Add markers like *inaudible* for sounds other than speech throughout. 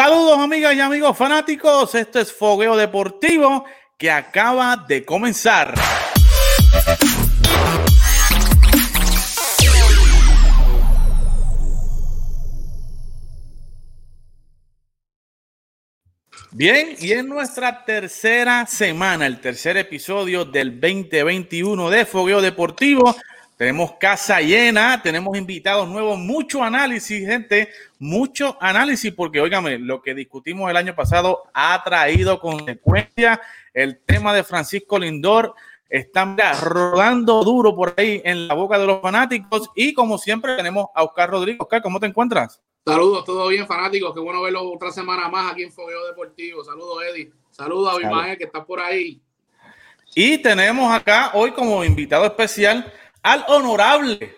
Saludos amigas y amigos fanáticos, esto es Fogueo Deportivo que acaba de comenzar. Bien, y en nuestra tercera semana, el tercer episodio del 2021 de Fogueo Deportivo, tenemos casa llena, tenemos invitados nuevos, mucho análisis, gente, mucho análisis, porque óigame, lo que discutimos el año pasado ha traído consecuencias. El tema de Francisco Lindor está rodando duro por ahí en la boca de los fanáticos. Y como siempre, tenemos a Oscar Rodríguez. Oscar, ¿cómo te encuentras? Saludos, todo bien, fanáticos. Qué bueno verlo otra semana más aquí en Fogueo Deportivo. Saludos, Eddie. Saludos a Abimael, que está por ahí. Y tenemos acá hoy como invitado especial al honorable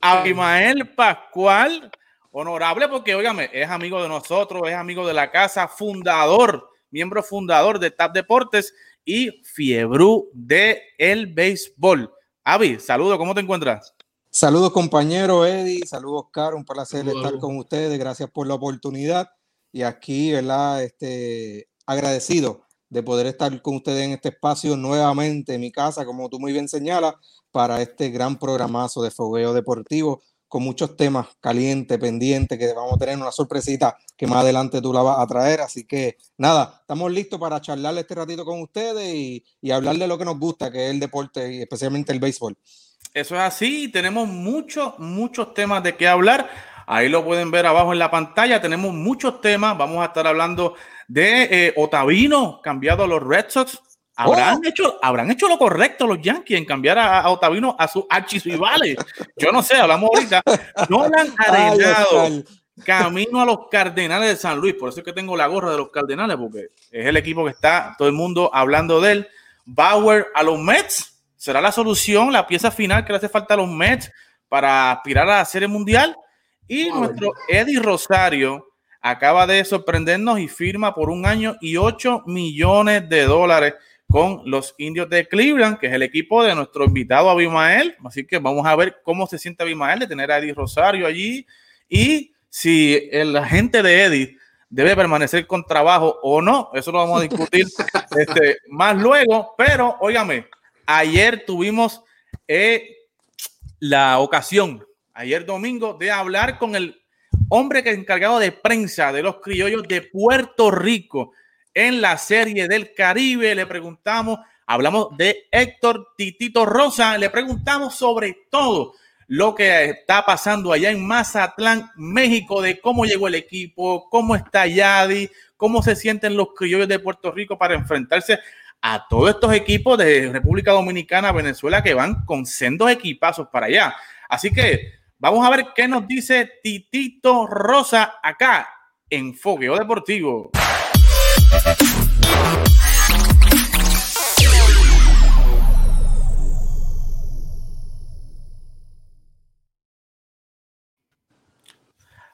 Abimael Pascual. Honorable porque, óigame, es amigo de nosotros, es amigo de la casa, fundador, miembro fundador de TAP Deportes y Fiebru de el béisbol. Avi, saludos, ¿cómo te encuentras? Saludos compañero Eddie, saludos Oscar, un placer estar con ustedes, gracias por la oportunidad y aquí, ¿verdad? Este, agradecido de poder estar con ustedes en este espacio nuevamente en mi casa, como tú muy bien señalas, para este gran programazo de fogueo deportivo con muchos temas calientes, pendientes, que vamos a tener una sorpresita que más adelante tú la vas a traer. Así que nada, estamos listos para charlar este ratito con ustedes y, y hablar de lo que nos gusta, que es el deporte y especialmente el béisbol. Eso es así, tenemos muchos, muchos temas de qué hablar. Ahí lo pueden ver abajo en la pantalla. Tenemos muchos temas. Vamos a estar hablando de eh, Otavino, cambiado a los Red Sox. ¿Habrán, oh. hecho, ¿Habrán hecho lo correcto los Yankees en cambiar a, Otavino a sus archirrivales? Yo no sé, hablamos ahorita. No han arenado camino a los Cardenales de San Luis. Por eso es que tengo la gorra de los Cardenales, porque es el equipo que está todo el mundo hablando de él. Bauer a los Mets. ¿Será la solución, la pieza final que le hace falta a los Mets para aspirar a la Serie Mundial? Y nuestro Eddie Rosario acaba de sorprendernos y firma por un año y 8 millones de dólares con los indios de Cleveland, que es el equipo de nuestro invitado Abimael. Así que vamos a ver cómo se siente Abimael de tener a Eddie Rosario allí y si el agente de Eddie debe permanecer con trabajo o no. Eso lo vamos a discutir *laughs* este, más luego. Pero, óigame, ayer tuvimos eh, la ocasión, ayer domingo, de hablar con el hombre que es encargado de prensa de los criollos de Puerto Rico en la serie del Caribe. Le preguntamos, hablamos de Héctor Titito Rosa, le preguntamos sobre todo lo que está pasando allá en Mazatlán, México, de cómo llegó el equipo, cómo está Yadi, cómo se sienten los criollos de Puerto Rico para enfrentarse a todos estos equipos de República Dominicana, Venezuela, que van con sendos equipazos para allá. Así que vamos a ver qué nos dice Titito Rosa acá en Fogueo Deportivo.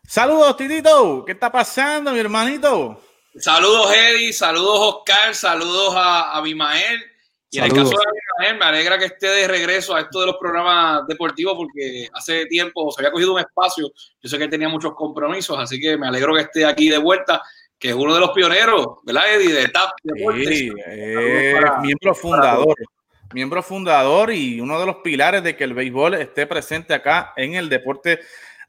Saludos, Titito. ¿Qué está pasando, mi hermanito? Saludos, Eddie. Saludos, Oscar. Saludos a Abimael. Y en el caso de Abimael, me alegra que esté de regreso a esto de los programas deportivos porque hace tiempo se había cogido un espacio. Yo sé que él tenía muchos compromisos, así que me alegro que esté aquí de vuelta que es uno de los pioneros, ¿verdad, Eddie? De TAP Sí, miembro fundador. miembro fundador y uno de los pilares de que el béisbol esté presente acá en el deporte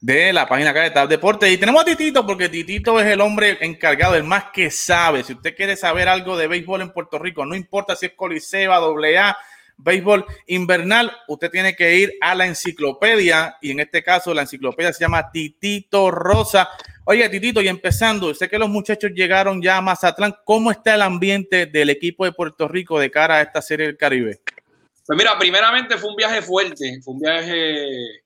de la página acá de TAP Deportes. Y tenemos a Titito, porque Titito es el hombre encargado, el más que sabe. Si usted quiere saber algo de béisbol en Puerto Rico, no importa si es Coliseba, AA, béisbol invernal, usted tiene que ir a la enciclopedia, y en este caso la enciclopedia se llama Titito Rosa. Oye, Titito, y empezando, sé que los muchachos llegaron ya a Mazatlán. ¿Cómo está el ambiente del equipo de Puerto Rico de cara a esta serie del Caribe? Pues mira, primeramente fue un viaje fuerte, fue un viaje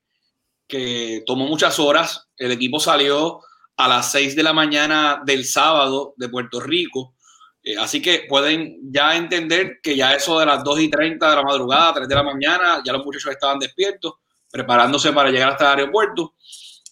que tomó muchas horas. El equipo salió a las 6 de la mañana del sábado de Puerto Rico. Eh, así que pueden ya entender que ya eso de las 2 y 30 de la madrugada, 3 de la mañana, ya los muchachos estaban despiertos, preparándose para llegar hasta el aeropuerto.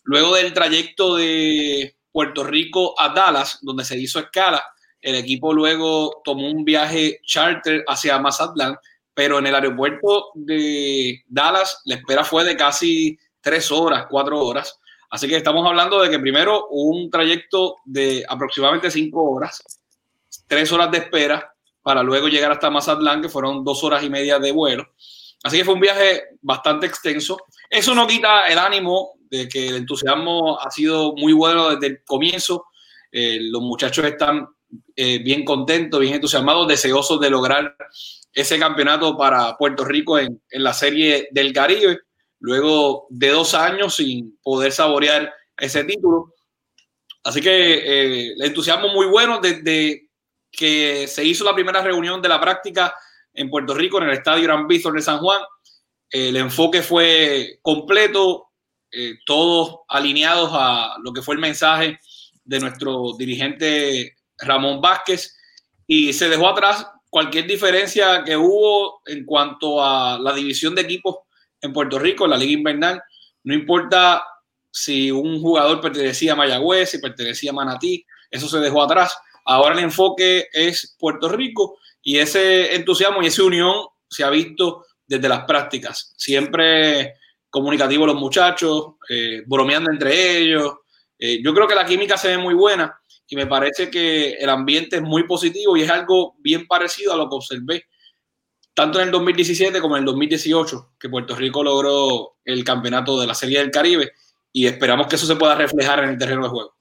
Luego del trayecto de Puerto Rico a Dallas, donde se hizo escala, el equipo luego tomó un viaje charter hacia Mazatlán, pero en el aeropuerto de Dallas la espera fue de casi tres horas, cuatro horas. Así que estamos hablando de que primero un trayecto de aproximadamente cinco horas, tres horas de espera para luego llegar hasta Mazatlán, que fueron dos horas y media de vuelo. Así que fue un viaje bastante extenso. Eso no quita el ánimo de que el entusiasmo ha sido muy bueno desde el comienzo. Eh, los muchachos están eh, bien contentos, bien entusiasmados, deseosos de lograr ese campeonato para Puerto Rico en, en la Serie del Caribe luego de dos años sin poder saborear ese título. Así que eh, el entusiasmo muy bueno desde que se hizo la primera reunión de la práctica en Puerto Rico, en el Estadio Gran Víctor de San Juan. El enfoque fue completo, eh, todos alineados a lo que fue el mensaje de nuestro dirigente Ramón Vázquez y se dejó atrás cualquier diferencia que hubo en cuanto a la división de equipos en Puerto Rico, la Liga Invernal. No importa si un jugador pertenecía a Mayagüez, si pertenecía a Manatí, eso se dejó atrás. Ahora el enfoque es Puerto Rico y ese entusiasmo y esa unión se ha visto desde las prácticas. Siempre comunicativos los muchachos, eh, bromeando entre ellos. Eh, yo creo que la química se ve muy buena y me parece que el ambiente es muy positivo y es algo bien parecido a lo que observé tanto en el 2017 como en el 2018, que Puerto Rico logró el campeonato de la Serie del Caribe y esperamos que eso se pueda reflejar en el terreno de juego.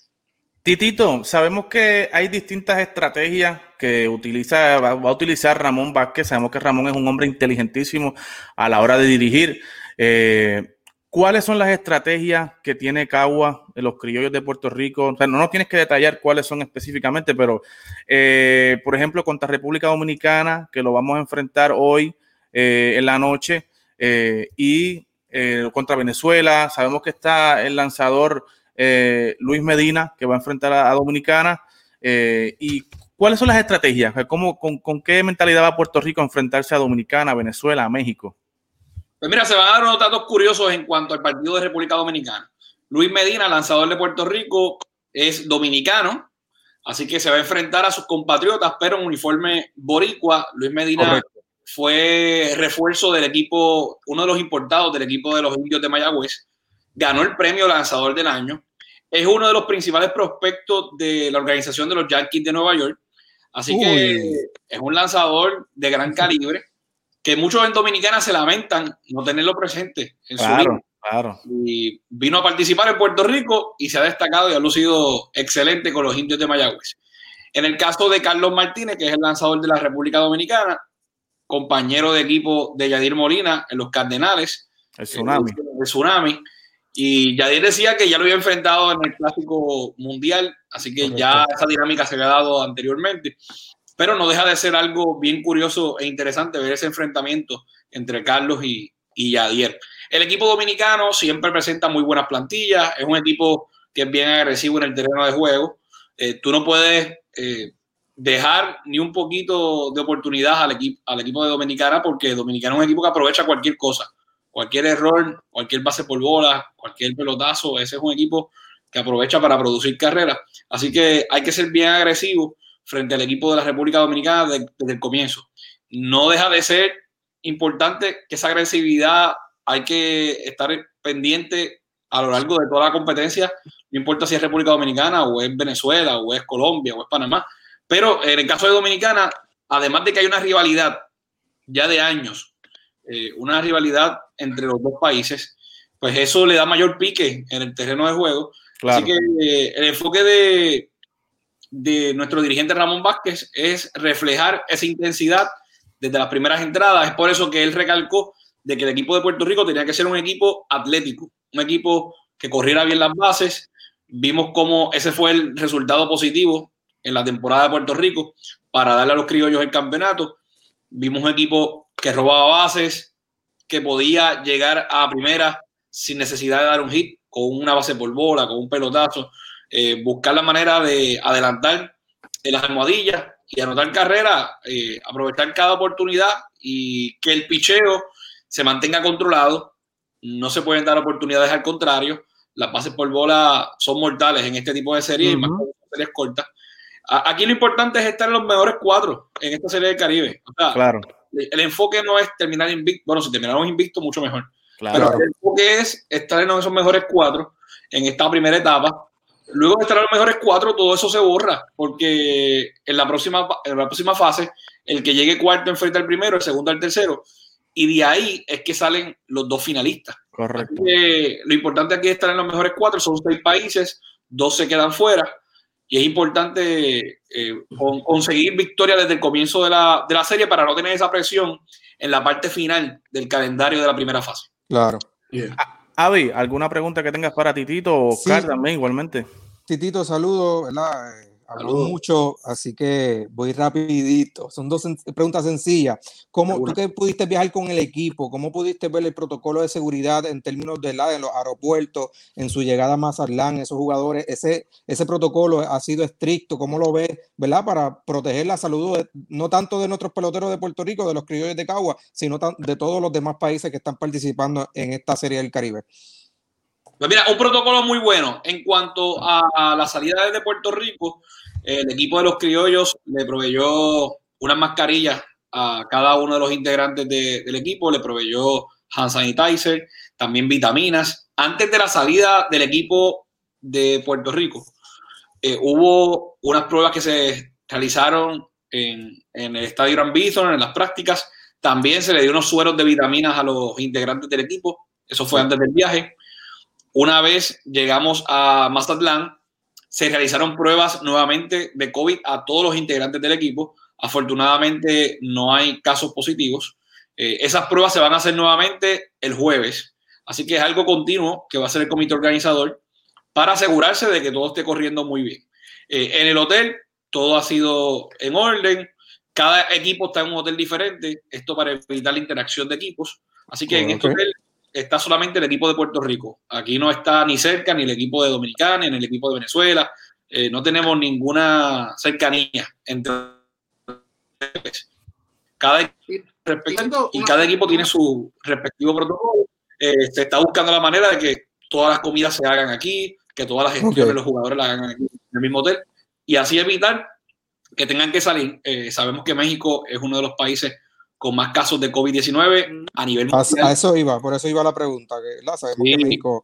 Titito, sabemos que hay distintas estrategias que utiliza, va, a utilizar Ramón Vázquez. Sabemos que Ramón es un hombre inteligentísimo a la hora de dirigir. Eh, ¿Cuáles son las estrategias que tiene Cagua en los criollos de Puerto Rico? O sea, no nos tienes que detallar cuáles son específicamente, pero eh, por ejemplo, contra República Dominicana, que lo vamos a enfrentar hoy eh, en la noche, eh, y contra Venezuela, sabemos que está el lanzador Luis Medina, que va a enfrentar a, Dominicana. ¿Y cuáles son las estrategias? ¿Cómo, con, ¿Con qué mentalidad va Puerto Rico a enfrentarse a Dominicana, Venezuela, a México? Pues mira, se van a dar unos datos curiosos en cuanto al partido de República Dominicana. Luis Medina, lanzador de Puerto Rico, es dominicano, así que se va a enfrentar a sus compatriotas, pero en uniforme boricua. Luis Medina fue refuerzo del equipo, uno de los importados del equipo de los indios de Mayagüez. Ganó el premio lanzador del año. Es uno de los principales prospectos de la organización de los Yankees de Nueva York. Así que es un lanzador de gran calibre que muchos en Dominicana se lamentan no tenerlo presente en su vida. Claro. Y vino a participar en Puerto Rico y se ha destacado y ha lucido excelente con los indios de Mayagüez. En el caso de Carlos Martínez, que es el lanzador de la República Dominicana, compañero de equipo de Yadir Molina en los Cardenales. El Tsunami. El, tsunami. Y Yadir decía que ya lo había enfrentado en el Clásico Mundial, así que ya esa dinámica se había dado anteriormente pero no deja de ser algo bien curioso e interesante ver ese enfrentamiento entre Carlos y, y Yadier. El equipo dominicano siempre presenta muy buenas plantillas, es un equipo que es bien agresivo en el terreno de juego. Eh, tú no puedes eh, dejar ni un poquito de oportunidad al, equipo al equipo de Dominicana porque Dominicana es un equipo que aprovecha cualquier cosa, cualquier error, cualquier base por bola, cualquier pelotazo, ese es un equipo que aprovecha para producir carreras. Así que hay que ser bien agresivo frente al equipo de la República Dominicana desde, el comienzo. No deja de ser importante que esa agresividad hay que estar pendiente a lo largo de toda la competencia, no importa si es República Dominicana o es Venezuela o es Colombia o es Panamá, pero en el caso de Dominicana, además de que hay una rivalidad ya de años, eh, una rivalidad entre los dos países, pues eso le da mayor pique en el terreno de juego. Así que eh, el enfoque de, de nuestro dirigente Ramón Vázquez es reflejar esa intensidad desde las primeras entradas. Es por eso que él recalcó de que el equipo de Puerto Rico tenía que ser un equipo atlético, un equipo que corriera bien las bases. Vimos cómo ese fue el resultado positivo en la temporada de Puerto Rico para darle a los criollos el campeonato. Vimos un equipo que robaba bases, que podía llegar a primera sin necesidad de dar un hit, con una base por bola, con un pelotazo. Eh, buscar la manera de adelantar en las almohadillas y anotar carrera, eh, aprovechar cada oportunidad y que el picheo se mantenga controlado. No se pueden dar oportunidades al contrario. Las bases por bola son mortales en este tipo de series, más series cortas. Aquí lo importante es estar en los mejores cuatro en esta serie del Caribe. claro. El enfoque no es terminar invicto. Bueno, si terminamos invicto, mucho mejor. Claro. Pero el enfoque es estar en esos mejores cuatro en esta primera etapa. Luego de estar en los mejores cuatro, todo eso se borra, porque en la próxima, en la próxima fase, el que llegue cuarto enfrenta al primero, el segundo al tercero, y de ahí es que salen los dos finalistas. Correcto. lo importante aquí es estar en los mejores cuatro, son seis países, dos se quedan fuera, y es importante eh, conseguir victoria desde el comienzo de la, de la serie para no tener esa presión en la parte final del calendario de la primera fase. Claro. Avi, ¿alguna pregunta que tengas para Titito o sí. también igualmente? Titito, saludos, ¿verdad? Habló mucho, así que voy rapidito. Son dos preguntas sencillas. ¿Cómo, ¿Tú que pudiste viajar con el equipo? ¿Cómo pudiste ver el protocolo de seguridad en términos de la, en los aeropuertos, en su llegada a Mazatlán, esos jugadores? Ese, ese protocolo ha sido estricto. ¿Cómo lo ves, verdad? Para proteger la salud no tanto de nuestros peloteros de Puerto Rico, de los criollos de Cagua, sino de todos los demás países que están participando en esta serie del Caribe. Pues mira, un protocolo muy bueno. En cuanto a, la salida desde Puerto Rico, el equipo de los criollos le proveyó unas mascarillas a cada uno de los integrantes del equipo, le proveyó hand sanitizer, también vitaminas. Antes de la salida del equipo de Puerto Rico, eh, hubo unas pruebas que se realizaron en, el estadio Gran Bison, en las prácticas. También se le dio unos sueros de vitaminas a los integrantes del equipo. Eso fue antes del viaje. Una vez llegamos a Mazatlán, se realizaron pruebas nuevamente de COVID a todos los integrantes del equipo. Afortunadamente no hay casos positivos. Eh, esas pruebas se van a hacer nuevamente el jueves. Así que es algo continuo que va a hacer el comité organizador para asegurarse de que todo esté corriendo muy bien. Eh, en el hotel todo ha sido en orden. Cada equipo está en un hotel diferente. Esto para evitar la interacción de equipos. Así que en este hotel está solamente el equipo de Puerto Rico. Aquí no está ni cerca ni el equipo de Dominicana, ni el equipo de Venezuela. Eh, no tenemos ninguna cercanía entre cada equipo y cada equipo tiene su respectivo protocolo. Eh, se está buscando la manera de que todas las comidas se hagan aquí, que todas las gestiones de los jugadores las hagan aquí en el mismo hotel y así evitar que tengan que salir. Eh, sabemos que México es uno de los países con más casos de COVID-19 a nivel mundial. A, eso iba, por eso iba la pregunta.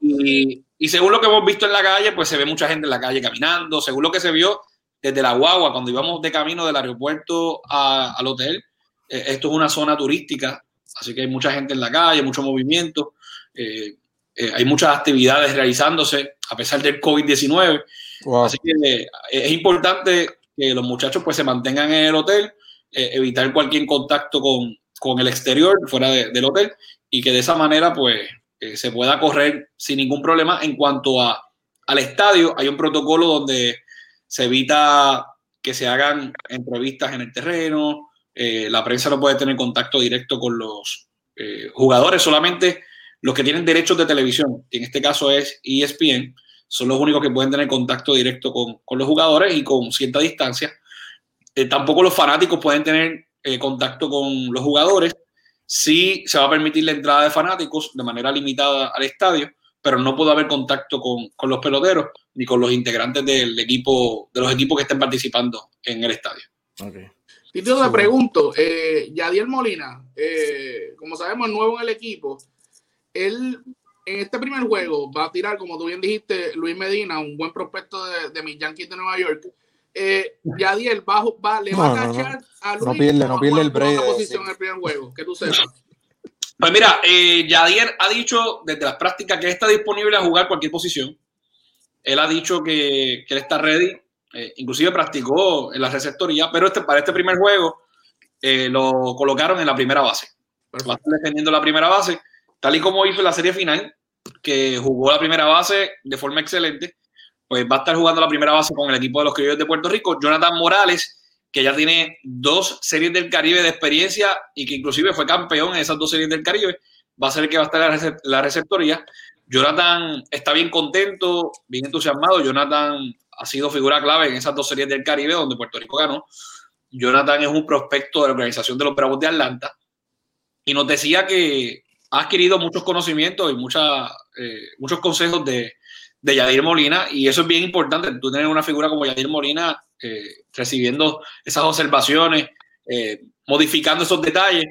y, según lo que hemos visto en la calle, pues se ve mucha gente en la calle caminando. Según lo que se vio desde la guagua, cuando íbamos de camino del aeropuerto al hotel, eh, esto es una zona turística, así que hay mucha gente en la calle, mucho movimiento. Eh, eh, hay muchas actividades realizándose a pesar del COVID-19. Así que es importante que los muchachos pues se mantengan en el hotel eh, evitar cualquier contacto con, con el exterior, fuera del hotel, y que de esa manera pues eh, se pueda correr sin ningún problema. En cuanto a, al estadio, hay un protocolo donde se evita que se hagan entrevistas en el terreno, eh, la prensa no puede tener contacto directo con los jugadores, solamente los que tienen derechos de televisión, que en este caso es ESPN, son los únicos que pueden tener contacto directo con, con los jugadores y con cierta distancia. Eh, tampoco los fanáticos pueden tener eh, contacto con los jugadores. Sí se va a permitir la entrada de fanáticos de manera limitada al estadio, pero no puede haber contacto con, con los peloteros ni con los integrantes del equipo, de los equipos que estén participando en el estadio. Okay. Y te pregunto, eh, Yadiel Molina, eh, como sabemos, nuevo en el equipo, él en este primer juego va a tirar, como tú bien dijiste, Luis Medina, un buen prospecto de, de mis Yankees de Nueva York eh, Yadiel bajo, va, le va a cachar a Luis. No pierde, no pierde el break. posición en el primer juego, que tú sepas. Pues mira, eh, Yadier ha dicho desde las prácticas que está disponible a jugar cualquier posición. Él ha dicho que, que él está ready. Eh, inclusive practicó en la receptoría, pero este, para este primer juego eh, lo colocaron en la primera base. Va a estar defendiendo la primera base, tal y como hizo en la serie final, que jugó la primera base de forma excelente pues va a estar jugando la primera base con el equipo de los criollos de Puerto Rico. Jonathan Morales, que ya tiene dos series del Caribe de experiencia y que inclusive fue campeón en esas dos series del Caribe, va a ser el que va a estar la receptoría. Jonathan está bien contento, bien entusiasmado. Jonathan ha sido figura clave en esas dos series del Caribe donde Puerto Rico ganó. Jonathan es un prospecto de la organización de los Bravos de Atlanta y nos decía que ha adquirido muchos conocimientos y eh, muchos consejos de, de Yadir Molina, y eso es bien importante, tú tener una figura como Yadir Molina eh, recibiendo esas observaciones, eh, modificando esos detalles,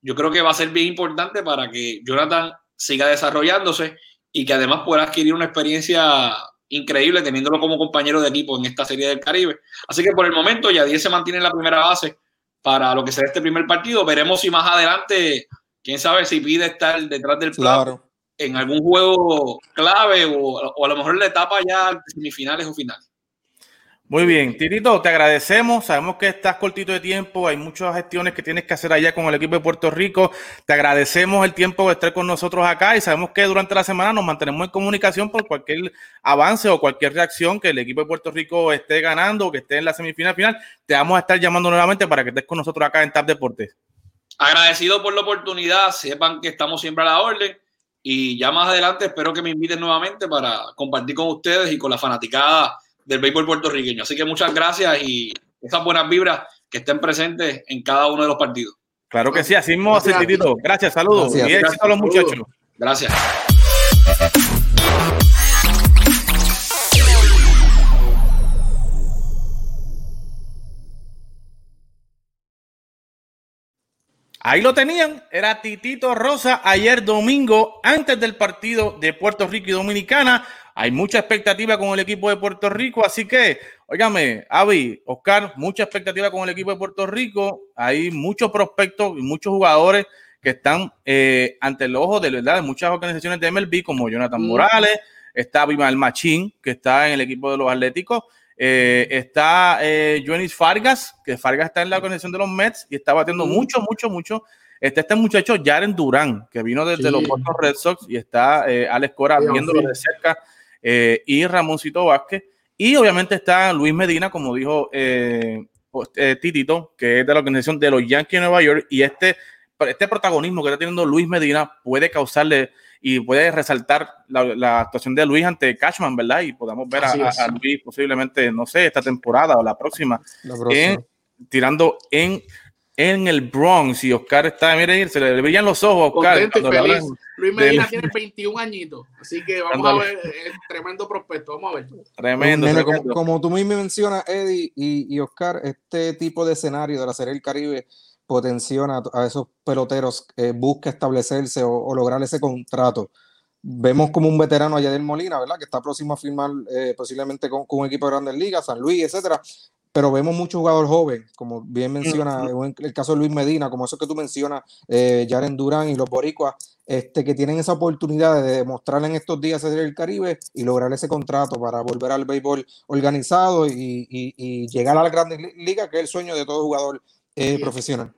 yo creo que va a ser bien importante para que Jonathan siga desarrollándose y que además pueda adquirir una experiencia increíble teniéndolo como compañero de equipo en esta serie del Caribe. Así que por el momento Yadier se mantiene en la primera base para lo que será este primer partido. Veremos si más adelante, quién sabe si pide estar detrás del plato en algún juego clave o, o, a lo mejor en la etapa ya semifinales o finales. Muy bien, Tirito, te agradecemos. Sabemos que estás cortito de tiempo, hay muchas gestiones que tienes que hacer allá con el equipo de Puerto Rico. Te agradecemos el tiempo de estar con nosotros acá y sabemos que durante la semana nos mantenemos en comunicación por cualquier avance o cualquier reacción que el equipo de Puerto Rico esté ganando o que esté en la semifinal final. Te vamos a estar llamando nuevamente para que estés con nosotros acá en TAP Deportes. Agradecido por la oportunidad, sepan que estamos siempre a la orden y ya más adelante espero que me inviten nuevamente para compartir con ustedes y con la fanaticada del béisbol puertorriqueño. Así que muchas gracias y esas buenas vibras que estén presentes en cada uno de los partidos. Claro que sí, así mismo, gracias, gracias saludos y éxito a los muchachos. Gracias. Ahí lo tenían, era Titito Rosa ayer domingo, antes del partido de Puerto Rico y Dominicana. Hay mucha expectativa con el equipo de Puerto Rico, así que, óigame, Avi, Oscar, mucha expectativa con el equipo de Puerto Rico. Hay muchos prospectos y muchos jugadores que están eh, ante el ojo de verdad de muchas organizaciones de MLB, como Jonathan mm. Morales, está Vimal Machín, que está en el equipo de los Atléticos. Eh, está eh, Fargas, que Fargas está en la organización de los Mets y está batiendo mm. mucho, mucho, mucho. Está este muchacho Jaren Durán, que vino desde los Boston Red Sox y está eh, Alex Cora viéndolo de cerca eh, y Ramoncito Vázquez. Y obviamente está Luis Medina, como dijo Titito, que es de la organización de los Yankees de Nueva York. Y este, este protagonismo que está teniendo Luis Medina puede causarle y puede resaltar la, actuación de Luis ante Cashman, ¿verdad? Y podamos ver a, Luis posiblemente, no sé, esta temporada o la próxima, tirando en en el Bronx y Oscar está, miren, se le brillan los ojos a Oscar. Luis Medina tiene 21 añitos, así que vamos a ver, es tremendo prospecto, vamos a ver. Tremendo. Como, tú mismo mencionas, Eddie y, Oscar, este tipo de escenario de la Serie del Caribe potenciona a esos peloteros, eh, busca establecerse o, lograr ese contrato. Vemos como un veterano allá del Molina, ¿verdad? Que está próximo a firmar eh, posiblemente con, con, un equipo de grandes ligas, San Luis, etcétera pero vemos mucho jugador joven, como bien menciona el caso de Luis Medina, como eso que tú mencionas, eh, Jaren Durán y los boricuas, este, que tienen esa oportunidad de demostrar en estos días en el Caribe y lograr ese contrato para volver al béisbol organizado y, llegar a la Grandes Liga, que es el sueño de todo jugador eh, profesional.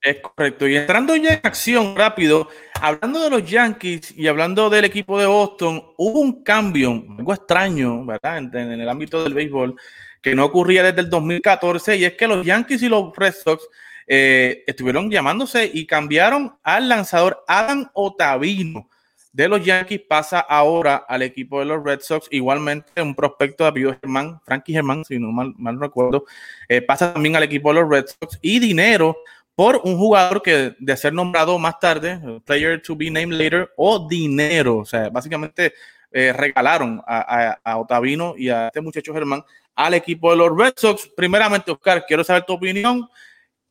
Es correcto. Y entrando ya en acción rápido, hablando de los Yankees y hablando del equipo de Boston, hubo un cambio, algo extraño, ¿verdad? en el ámbito del béisbol que no ocurría desde el 2014, y es que los Yankees y los Red Sox eh, estuvieron llamándose y cambiaron al lanzador Adam Otavino de los Yankees, pasa ahora al equipo de los Red Sox, igualmente un prospecto de apellido Germán, Frankie Germán, si no mal, mal recuerdo, eh, pasa también al equipo de los Red Sox y dinero por un jugador que de ser nombrado más tarde, player to be named later, o dinero, o sea, básicamente eh, regalaron a, a, Otavino y a este muchacho Germán al equipo de los Red Sox. Primeramente, Oscar, quiero saber tu opinión.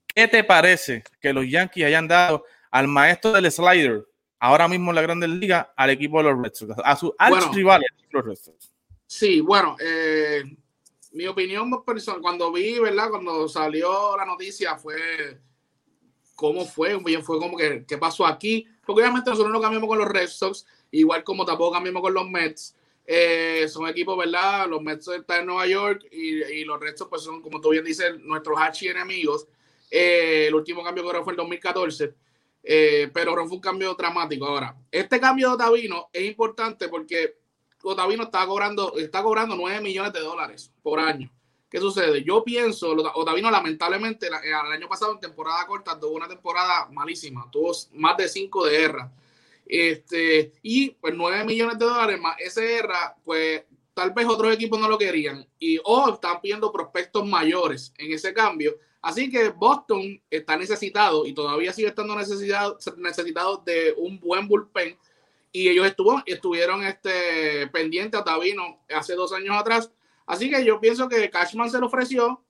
¿Qué te parece que los Yankees hayan dado al maestro del slider, ahora mismo en la Grandes Liga, al equipo de los Red Sox, a sus bueno, rivales, los Red Sox? Sí, bueno, eh, mi opinión personal, cuando vi, ¿verdad? Cuando salió la noticia fue cómo fue, bien fue como que qué pasó aquí, porque obviamente nosotros no cambiamos con los Red Sox, igual como tampoco cambiamos con los Mets, eh, son equipos, ¿verdad? Los Mets están en Nueva York y, los restos, pues son, como tú bien dices, nuestros archi enemigos. Eh, el último cambio que fue el 2014, eh, pero fue un cambio dramático. Ahora, este cambio de Otavino es importante porque Otavino está cobrando, está cobrando 9 millones de dólares por año. ¿Qué sucede? Yo pienso, Otavino lamentablemente el año pasado en temporada corta tuvo una temporada malísima, tuvo más de 5 de guerra. Este, y pues 9 millones de dólares más SR, pues tal vez otros equipos no lo querían y o están pidiendo prospectos mayores en ese cambio. Así que Boston está necesitado y todavía sigue estando necesitado, necesitado de un buen bullpen. Y ellos estuvo, estuvieron este, pendientes a Tabino hace dos años atrás. Así que yo pienso que Cashman se lo ofreció.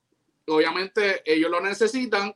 Obviamente ellos lo necesitan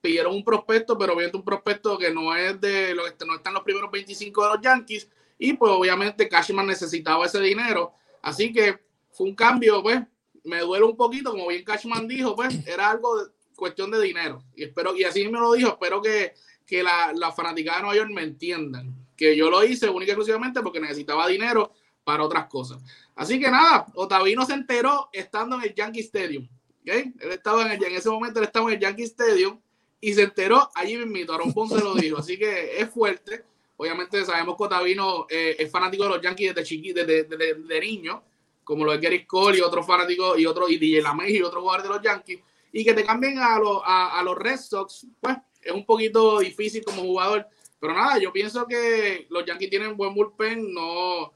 pidieron un prospecto, pero viendo un prospecto que no es de lo que no están los primeros 25 de los Yankees y pues obviamente Cashman necesitaba ese dinero. Así que fue un cambio, pues me duele un poquito, como bien Cashman dijo, pues era algo cuestión de dinero. Y espero, y así me lo dijo, espero que, que la, la fanaticada de Nueva York me entiendan. Que yo lo hice única y exclusivamente porque necesitaba dinero para otras cosas. Así que nada, Otavino se enteró estando en el Yankee Stadium. ¿okay? Él estaba en, el, en ese momento, él estaba en el Yankee Stadium y se enteró allí mismo. Aaron Ponce lo dijo. Así que es fuerte. Obviamente sabemos que Otavino eh, es fanático de los Yankees desde, chiqui, desde, desde, desde, niño, como lo es Gary Cole y otros fanáticos y otros, y DJ LaMay y otros jugadores de los Yankees. Y que te cambien a, lo, a, a los Red Sox, pues es un poquito difícil como jugador. Pero nada, yo pienso que los Yankees tienen buen bullpen, no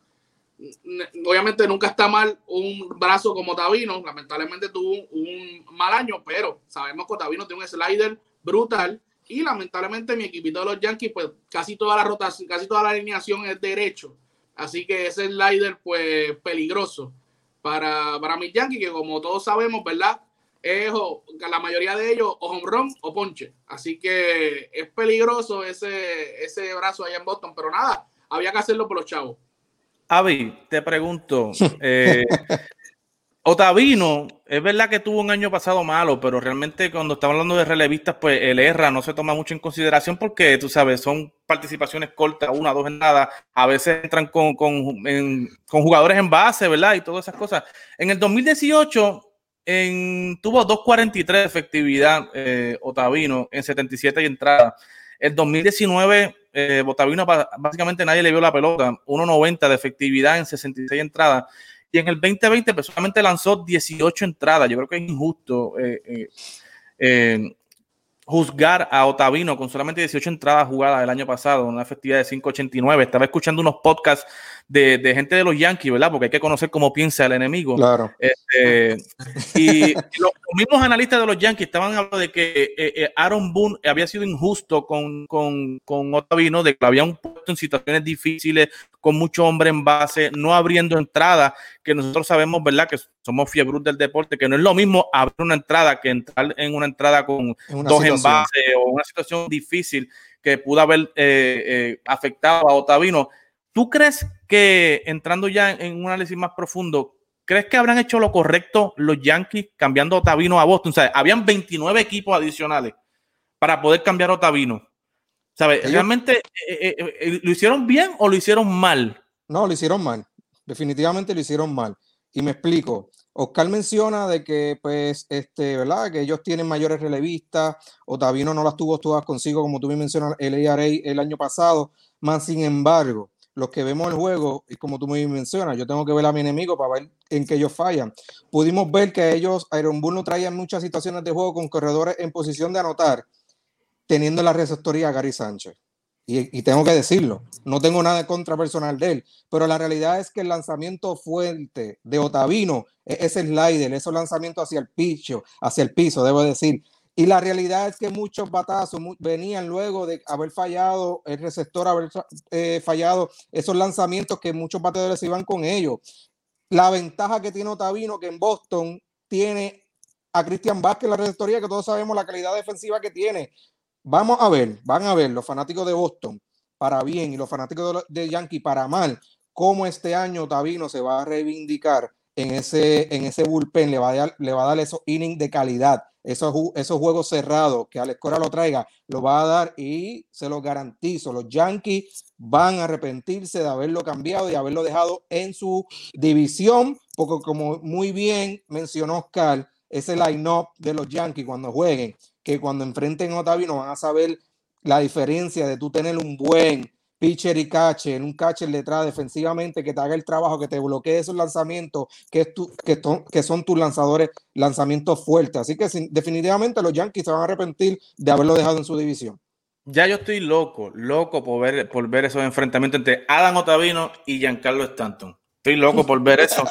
obviamente nunca está mal un brazo como Tavino, lamentablemente tuvo un, un, mal año, pero sabemos que Tavino tiene un slider brutal y lamentablemente mi equipito de los Yankees, pues casi toda la rotación, casi toda la alineación es derecho, así que ese slider pues peligroso para, para mis Yankees, que como todos sabemos, ¿verdad? Es la mayoría de ellos o home run o ponche, así que es peligroso ese, ese brazo allá en Boston, pero nada, había que hacerlo por los chavos. Avi, te pregunto, *laughs* eh, Otavino, es verdad que tuvo un año pasado malo, pero realmente cuando estamos hablando de relevistas, pues el ERRA no se toma mucho en consideración porque, tú sabes, son participaciones cortas, una, dos entradas, a veces entran con, con, en, con jugadores en base, ¿verdad? Y todas esas cosas. En el 2018 en, tuvo 2.43 de efectividad eh, Otavino en 77 entradas. El 2019 eh, Botavino básicamente nadie le vio la pelota, 1.90 de efectividad en 66 entradas. Y en el 2020 personalmente lanzó 18 entradas. Yo creo que es injusto eh, eh, eh juzgar a Otavino con solamente 18 entradas jugadas el año pasado, una efectividad de 5.89. Estaba escuchando unos podcasts de, de, gente de los Yankees, ¿verdad? Porque hay que conocer cómo piensa el enemigo. Claro. Este, *laughs* y los, mismos analistas de los Yankees estaban hablando de que eh, eh, Aaron Boone había sido injusto con, con, con Otavino, de que lo habían puesto en situaciones difíciles, con mucho hombre en base, no abriendo entradas, que nosotros sabemos, ¿verdad? Que somos fiebros del deporte, que no es lo mismo abrir una entrada que entrar en una entrada con una dos situación. en base o una situación difícil que pudo haber eh, eh, afectado a Otavino. ¿Tú crees que entrando ya en un análisis más profundo, crees que habrán hecho lo correcto los Yankees cambiando a Otavino a Boston? O sea, habían 29 equipos adicionales para poder cambiar a Otavino. ¿Sabes? ¿Realmente eh, eh, eh, lo hicieron bien o lo hicieron mal? No, lo hicieron mal. Definitivamente lo hicieron mal. Y me explico. Oscar menciona de que, pues, este, ¿verdad? Que ellos tienen mayores relevistas. Otavino no las tuvo todas consigo, como tú me mencionas, el ARA el año pasado. Más sin embargo, los que vemos el juego, y como tú me mencionas, yo tengo que ver a mi enemigo para ver en qué ellos fallan. Pudimos ver que ellos, Iron Bull, no traían muchas situaciones de juego con corredores en posición de anotar teniendo la receptoría a Gary Sánchez. Y, tengo que decirlo, no tengo nada en contra personal de él, pero la realidad es que el lanzamiento fuerte de Otavino es ese slider, esos lanzamientos hacia el piso, hacia el piso, debo decir. Y la realidad es que muchos batazos venían luego de haber fallado, el receptor haber eh, fallado esos lanzamientos que muchos bateadores iban con ellos. La ventaja que tiene Otavino, que en Boston tiene a Cristian Vázquez, la receptoría, que todos sabemos la calidad defensiva que tiene, Vamos a ver, van a ver los fanáticos de Boston para bien y los fanáticos de, Yankee para mal, cómo este año Tavino se va a reivindicar en ese, en ese bullpen, le va a dar, le va a dar esos innings de calidad, esos, esos juegos cerrados que Alex Cora lo traiga, lo va a dar y se lo garantizo, los Yankees van a arrepentirse de haberlo cambiado y haberlo dejado en su división, porque como muy bien mencionó Oscar, ese line-up de los Yankees cuando jueguen que cuando enfrenten a Otavino van a saber la diferencia de tú tener un buen pitcher y catcher, un catcher detrás defensivamente que te haga el trabajo, que te bloquee esos lanzamientos, que, es tu, que, to, que son tus lanzadores, lanzamientos fuertes. Así que sin, definitivamente los Yankees se van a arrepentir de haberlo dejado en su división. Ya yo estoy loco, loco por ver, por ver esos enfrentamientos entre Adam Otavino y Giancarlo Stanton. Estoy loco por ver eso.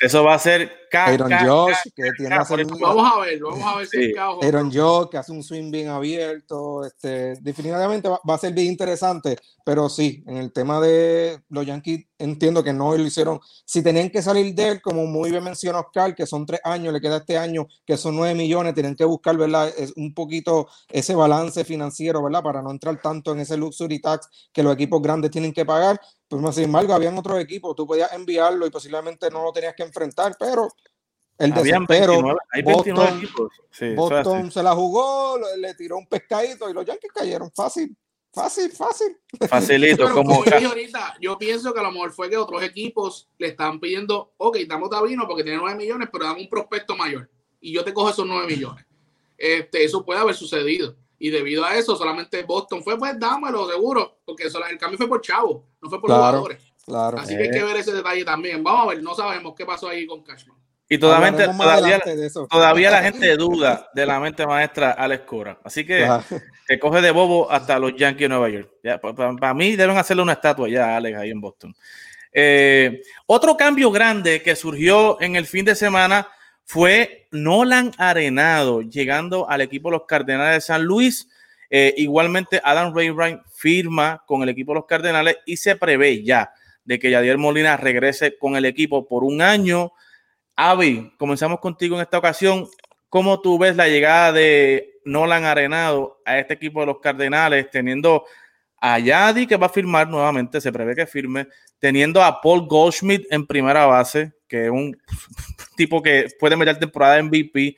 Eso va a ser Aaron Josh, que tiene hacer Vamos a ver, vamos a ver si sí. Aaron Josh, que hace un swing bien abierto. Este, definitivamente va, va, a ser bien interesante, pero sí, en el tema de los Yankees entiendo que no lo hicieron. Si tenían que salir de él, como muy bien menciona Oscar, que son tres años, le queda este año, que son nueve millones, tienen que buscar, ¿verdad? Es un poquito ese balance financiero, ¿verdad? Para no entrar tanto en ese luxury tax que los equipos grandes tienen que pagar. Pues, sin embargo, habían otros equipos, tú podías enviarlo y posiblemente no lo tenías que enfrentar, pero el desespero. Boston, se la jugó, le tiró un pescadito y los Yankees cayeron fácil. Fácil, fácil. Facilito, como. ahorita, yo pienso que a lo mejor fue que otros equipos le estaban pidiendo, ok, damos Tabino porque tiene 9 millones, pero dame un prospecto mayor. Y yo te cojo esos 9 millones. Este, eso puede haber sucedido. Y debido a eso, solamente Boston fue, pues dámelo, seguro, porque el cambio fue por Chavo, no fue por jugadores. Claro. Así que hay que ver ese detalle también. Vamos a ver, no sabemos qué pasó ahí con Cashman. Y todavía, todavía, la gente duda de la mente maestra Alex Cora. Así que se coge de bobo hasta los Yankees de Nueva York. Para, mí deben hacerle una estatua ya a Alex ahí en Boston. Eh, otro cambio grande que surgió en el fin de semana fue Nolan Arenado llegando al equipo de los Cardenales de San Luis. Eh, igualmente, Adam Wainwright firma con el equipo de los Cardenales y se prevé ya de que Yadier Molina regrese con el equipo por un año. Avi, comenzamos contigo en esta ocasión. ¿Cómo tú ves la llegada de Nolan Arenado a este equipo de los Cardenales, teniendo a Yadi que va a firmar nuevamente, se prevé que firme, teniendo a Paul Goldschmidt en primera base, que es un *laughs* tipo que puede meter temporada MVP,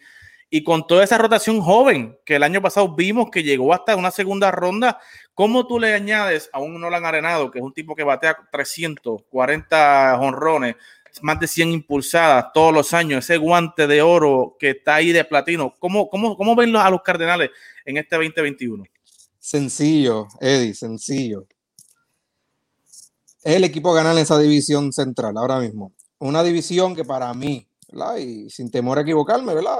y con toda esa rotación joven que el año pasado vimos que llegó hasta una segunda ronda, ¿cómo tú le añades a un Nolan Arenado, que es un tipo que batea 340 honrones, más de 100 impulsadas todos los años, ese guante de oro que está ahí de platino. ¿Cómo, cómo, cómo ven a los Cardenales en este 2021? Sencillo, Eddie, sencillo. Es el equipo ganar en esa división central ahora mismo. Una división que para mí, y sin temor a equivocarme, ¿verdad?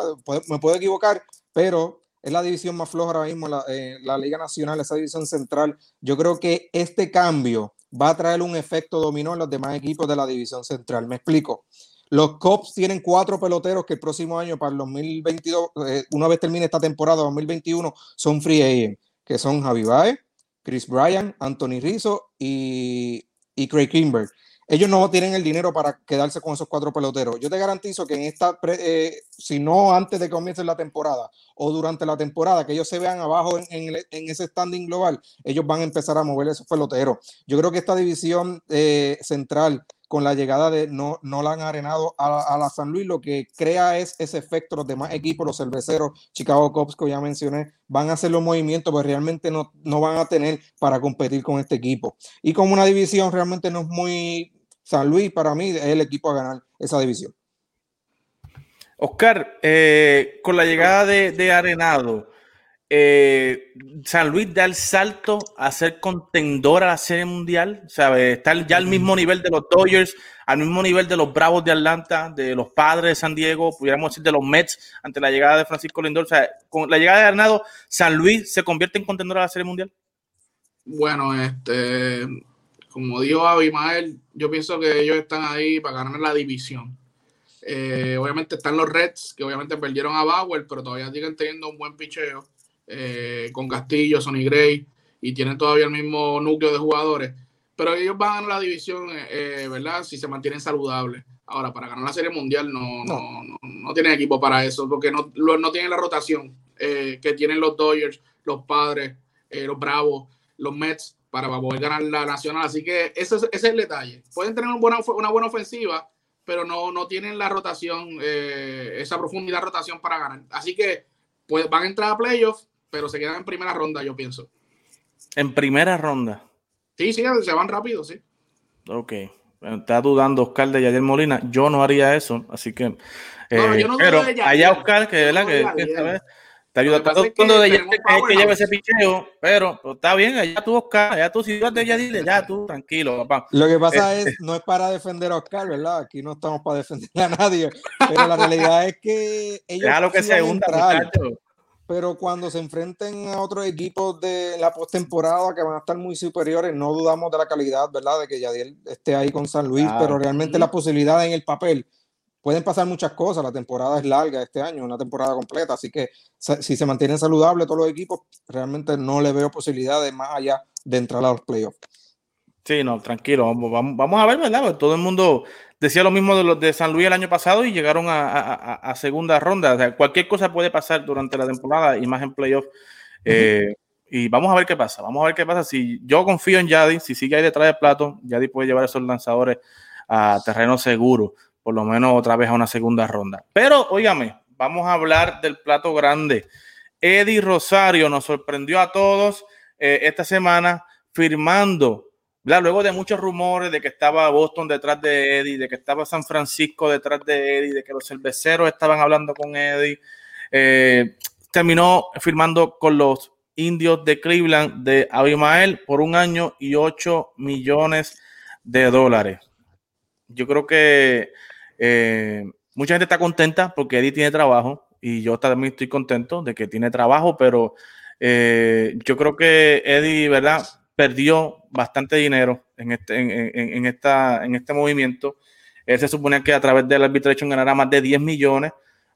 me puedo equivocar, pero es la división más floja ahora mismo, la, eh, la Liga Nacional, esa división central. Yo creo que este cambio va a traer un efecto dominó en los demás equipos de la división central. Me explico. Los Cops tienen cuatro peloteros que el próximo año, para el 2022, eh, una vez termine esta temporada 2021, son free agent, que son Javi Baez, Chris Bryan, Anthony Rizzo y, y Craig Kimber ellos no tienen el dinero para quedarse con esos cuatro peloteros. Yo te garantizo que en esta, eh, si no antes de que comience la temporada o durante la temporada, que ellos se vean abajo en, ese standing global, ellos van a empezar a mover esos peloteros. Yo creo que esta división eh, central con la llegada de no, no la han arenado a, la San Luis, lo que crea es ese efecto, los demás equipos, los cerveceros, Chicago Cubs, que ya mencioné, van a hacer los movimientos, pero realmente no, no van a tener para competir con este equipo. Y como una división realmente no es muy, San Luis para mí es el equipo a ganar esa división. Oscar, eh, con la llegada de, Arenado, eh, San Luis da el salto a ser contendor a la Serie Mundial, ¿sabe? Estar ya al mismo nivel de los Dodgers, al mismo nivel de los Bravos de Atlanta, de los Padres de San Diego, pudiéramos decir de los Mets ante la llegada de Francisco Lindor. O sea, con la llegada de Arenado, San Luis se convierte en contendor a la Serie Mundial. Bueno, este como dijo Abimael, yo pienso que ellos están ahí para ganar la división. Eh, obviamente están los Reds, que obviamente perdieron a Bauer, pero todavía siguen teniendo un buen picheo eh, con Castillo, Sonny Gray, y tienen todavía el mismo núcleo de jugadores. Pero ellos van a ganar la división, eh, ¿verdad? Si se mantienen saludables. Ahora, para ganar la Serie Mundial no, no. no, tienen equipo para eso, porque no, no tienen la rotación que tienen los Dodgers, los Padres, los Bravos, los Mets para poder ganar la nacional. Así que ese, es el detalle. Pueden tener una buena, una buena ofensiva, pero no, no tienen la rotación, eh, esa profundidad de rotación para ganar. Así que pues, van a entrar a playoffs, pero se quedan en primera ronda, yo pienso. En primera ronda. Sí, sí, se van rápido, sí. Ok. Está dudando Oscar de Yadier Molina. Yo no haría eso, así que. no, yo eh, no pero allá Oscar, que, ¿verdad? que, que te ayuda. Está tratando de que, que lleve ese picheo, pero pues, está bien, allá tú, Oscar, allá tú, si vas de ella, dile, ya tú, tranquilo, papá. Lo que pasa este es, no es para defender a Oscar, ¿verdad? Aquí no estamos para defender a nadie, pero la realidad es que ellos. Ya lo que se hunda, pero cuando se enfrenten a otros equipos de la postemporada que van a estar muy superiores, no dudamos de la calidad, ¿verdad? De que Yadiel esté ahí con San Luis, pero realmente la posibilidad en el papel pueden pasar muchas cosas, la temporada es larga este año, una temporada completa, así que si se mantienen saludables todos los equipos, realmente no le veo posibilidades más allá de entrar a los playoffs. Sí, no, tranquilo. Vamos, vamos a ver, ¿verdad? Todo el mundo decía lo mismo de los de San Luis el año pasado y llegaron a, segunda ronda. O sea, cualquier cosa puede pasar durante la temporada y más en playoff. Eh, y vamos a ver qué pasa. Vamos a ver qué pasa. Si yo confío en Yadi, si sigue ahí detrás del plato, Yadi puede llevar esos lanzadores a terreno seguro, por lo menos otra vez a una segunda ronda. Pero, óigame, vamos a hablar del plato grande. Eddie Rosario nos sorprendió a todos eh, esta semana firmando Luego de muchos rumores de que estaba Boston detrás de Eddie, de que estaba San Francisco detrás de Eddie, de que los cerveceros estaban hablando con Eddie, eh, terminó firmando con los indios de Cleveland de Abimael por un año y 8 millones de dólares. Yo creo que eh, mucha gente está contenta porque Eddie tiene trabajo y yo también estoy contento de que tiene trabajo, pero eh, yo creo que Eddie, ¿verdad? perdió bastante dinero en este, en, esta, en este movimiento. Él se supone que a través del arbitration ganará más de 10 millones,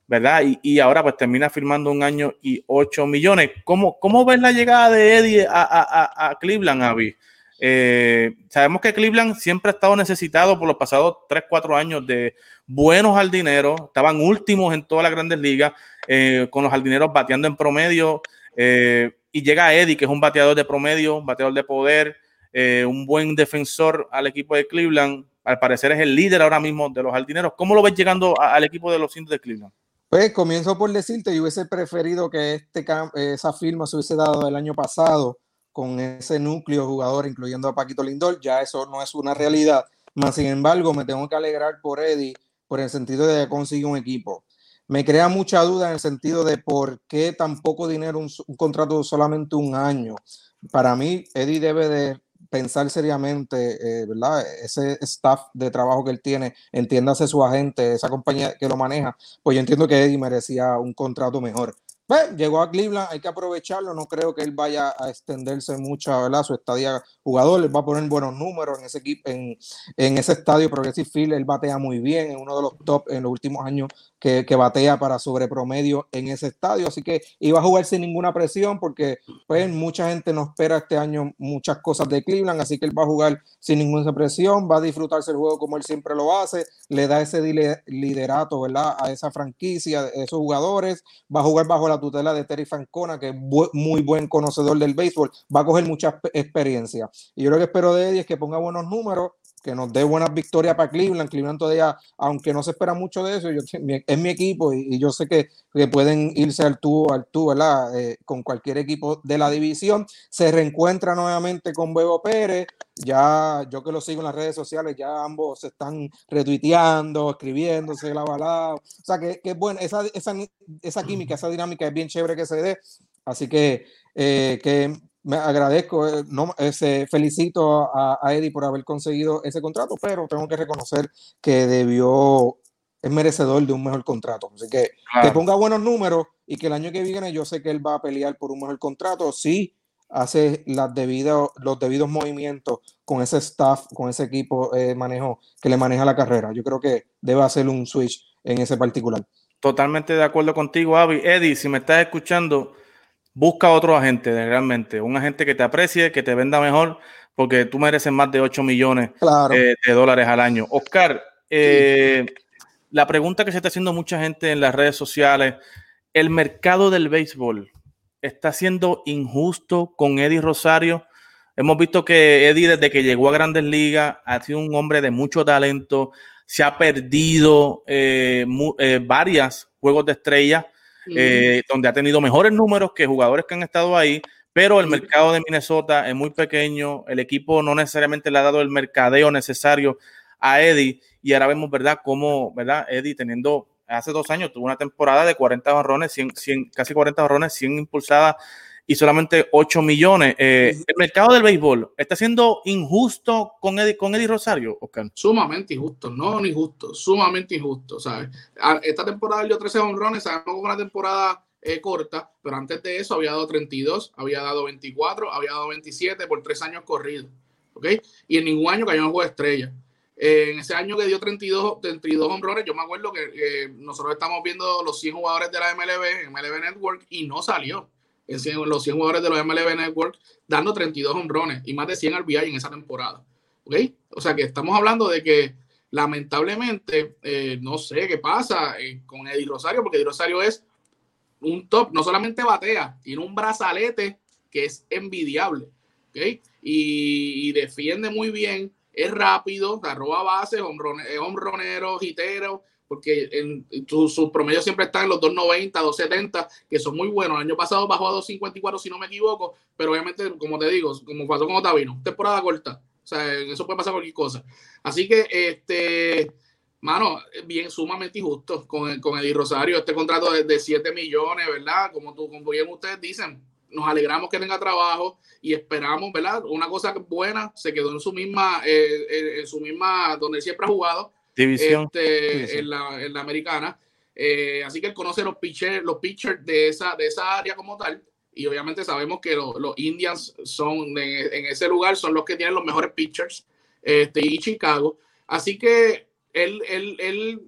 ¿verdad? Y, ahora pues termina firmando un año y 8 millones. ¿Cómo, cómo ves la llegada de Eddie a, Cleveland, Avi? Eh, sabemos que Cleveland siempre ha estado necesitado por los pasados 3, 4 años de buenos jardineros. Estaban últimos en todas las grandes ligas, eh, con los jardineros bateando en promedio. Eh, y llega Eddie, que es un bateador de promedio, un bateador de poder, un buen defensor al equipo de Cleveland. Al parecer es el líder ahora mismo de los jardineros. ¿Cómo lo ves llegando al equipo de los indios de Cleveland? Pues comienzo por decirte, yo hubiese preferido que este, esa firma se hubiese dado el año pasado con ese núcleo de jugadores, incluyendo a Paquito Lindor. Ya eso no es una realidad. Más sin embargo, me tengo que alegrar por Eddie, por el sentido de que consigue un equipo me crea mucha duda en el sentido de por qué tan poco dinero un, contrato de solamente un año. Para mí, Eddie debe de pensar seriamente, eh, ¿verdad? Ese staff de trabajo que él tiene, entiéndase su agente, esa compañía que lo maneja, pues yo entiendo que Eddie merecía un contrato mejor. Bueno, llegó a Cleveland, hay que aprovecharlo. No creo que él vaya a extenderse mucho, ¿verdad? Su estadía jugador, él va a poner buenos números en ese equipo, en, en ese estadio Progressive Field. Él batea muy bien, es uno de los top en los últimos años que, que, batea para sobrepromedio en ese estadio. Así que iba a jugar sin ninguna presión porque pues, mucha gente no espera este año muchas cosas de Cleveland. Así que él va a jugar sin ninguna presión, va a disfrutarse el juego como él siempre lo hace, le da ese liderato ¿verdad? a esa franquicia, a esos jugadores. Va a jugar bajo la tutela de Terry Fancona, que es muy buen conocedor del béisbol. Va a coger mucha experiencia. Y yo lo que espero de Eddie es que ponga buenos números que nos dé buenas victorias para Cleveland. Cleveland todavía, aunque no se espera mucho de eso, yo, es mi equipo y, yo sé que, que, pueden irse al tú, al tú, ¿verdad? Eh, con cualquier equipo de la división. Se reencuentra nuevamente con Bebo Pérez. Ya, yo que lo sigo en las redes sociales, ya ambos se están retuiteando, escribiéndose, la balada. O sea, que, que bueno, esa, esa, esa química, esa dinámica es bien chévere que se dé. Así que, eh, que me agradezco, eh, no, ese, felicito a, Eddie por haber conseguido ese contrato, pero tengo que reconocer que debió, es merecedor de un mejor contrato. Así que que ponga buenos números y que el año que viene yo sé que él va a pelear por un mejor contrato si hace las debidas, los debidos movimientos con ese staff, con ese equipo de manejo que le maneja la carrera. Yo creo que debe hacer un switch en ese particular. Totalmente de acuerdo contigo, Avi. Eddie, si me estás escuchando, busca otro agente realmente, un agente que te aprecie, que te venda mejor, porque tú mereces más de 8 millones eh, de dólares al año. Oscar, eh, la pregunta que se está haciendo mucha gente en las redes sociales, ¿el mercado del béisbol está siendo injusto con Eddie Rosario? Hemos visto que Eddie desde que llegó a Grandes Ligas ha sido un hombre de mucho talento, se ha perdido eh, varias juegos de estrella eh, donde ha tenido mejores números que jugadores que han estado ahí, pero el mercado de Minnesota es muy pequeño, el equipo no necesariamente le ha dado el mercadeo necesario a Eddie y ahora vemos, ¿verdad?, cómo, ¿verdad? Eddie teniendo, hace dos años tuvo una temporada de 40 barrones, 100, casi 40 barrones, 100 impulsadas y solamente 8 millones. Eh, el mercado del béisbol está siendo injusto con Eddie, con Eddie Rosario, Oscar. Sumamente injusto, no injusto, sumamente injusto, ¿sabes? Esta temporada dio 13 honrones, sabemos que una temporada eh, corta, pero antes de eso había dado 32, había dado 24, había dado 27 por tres años corridos, ¿ok? Y en ningún año cayó en juego de estrella. en ese año que dio 32, 32 honrones, yo me acuerdo que nosotros estamos viendo los 100 jugadores de la MLB, MLB Network, y no salió los 100 jugadores de los MLB Network, dando 32 honrones y más de 100 RBI en esa temporada. ¿ok? O sea que estamos hablando de que lamentablemente, eh, no sé qué pasa eh, con Eddie Rosario, porque Eddie Rosario es un top, no solamente batea, tiene un brazalete que es envidiable, ¿ok? Y, defiende muy bien, es rápido, roba bases, es hombronero, hitero, porque en, sus promedios siempre están en los 290, 270, que son muy buenos. El año pasado bajó a 254, si no me equivoco, pero obviamente, como te digo, como pasó con Otavino, temporada corta. O sea, eso puede pasar cualquier cosa. Así que, este, mano, bien sumamente injusto con, con Eddie Rosario, este contrato de, de 7 millones, ¿verdad? Como, tú, como bien ustedes dicen, nos alegramos que tenga trabajo y esperamos, ¿verdad? Una cosa buena, se quedó en su misma, eh, en su misma, donde siempre ha jugado, División. Este, en, la, en, la, americana. Eh, así que él conoce los pitchers, los pitchers de, esa, de esa área como tal. Y obviamente sabemos que los Indians son en, ese lugar, son los que tienen los mejores pitchers. Este, y Chicago. Así que él, él, él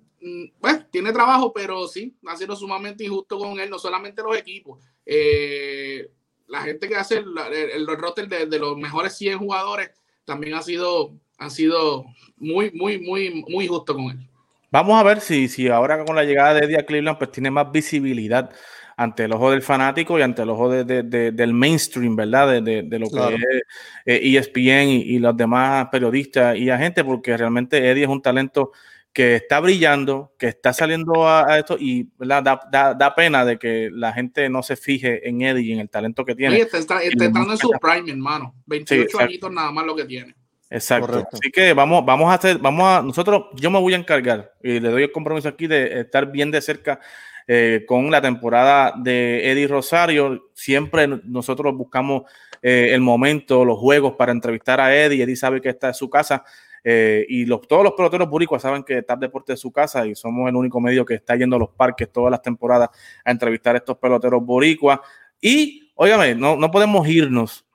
pues, tiene trabajo, pero sí, ha sido sumamente injusto con él, no solamente los equipos. Eh, la gente que hace el, el, roster de, de, los mejores 100 jugadores también ha sido ha sido muy, muy, muy, muy justo con él. Vamos a ver si, si ahora con la llegada de Eddie a Cleveland, pues tiene más visibilidad ante el ojo del fanático y ante el ojo de, del mainstream, ¿verdad? De, lo que es ESPN eh, e y, los demás periodistas y agentes, porque realmente Eddie es un talento que está brillando, que está saliendo a, esto y Da, da, pena de que la gente no se fije en Eddie y en el talento que tiene. está, está, entrando en su prime, hermano. 28 añitos nada más lo que tiene. Exacto. Así que vamos, vamos a hacer, vamos a, nosotros, yo me voy a encargar y le doy el compromiso aquí de estar bien de cerca eh, con la temporada de Eddie Rosario. Siempre nosotros buscamos eh, el momento, los juegos para entrevistar a Eddie. Eddie sabe que está en su casa. Eh, y los, todos los peloteros buricuas saben que TAP Deporte es su casa y somos el único medio que está yendo a los parques todas las temporadas a entrevistar a estos peloteros boricuas. Y, óigame, no, no podemos irnos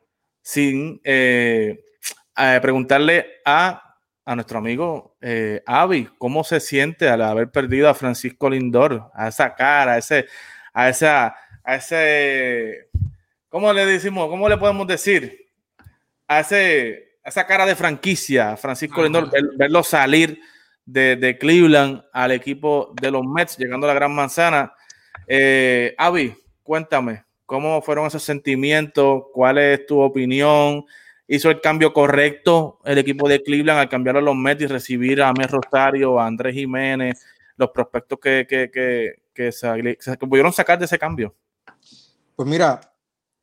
sin preguntarle a, a, nuestro amigo eh, Avi cómo se siente al haber perdido a Francisco Lindor, a esa cara, a ese, a esa, a ese, ¿cómo le decimos? ¿Cómo le podemos decir? A ese, esa cara de franquicia, Francisco Lindor, verlo salir de, de, Cleveland al equipo de los Mets, llegando a la Gran Manzana. Eh, Avi, cuéntame, ¿cómo fueron esos sentimientos? ¿Cuál es tu opinión? Hizo el cambio correcto el equipo de Cleveland al cambiar a los Mets y recibir a Mes Rosario, a Andrés Jiménez, los prospectos que, que, que, que se, pudieron sacar de ese cambio? Pues mira,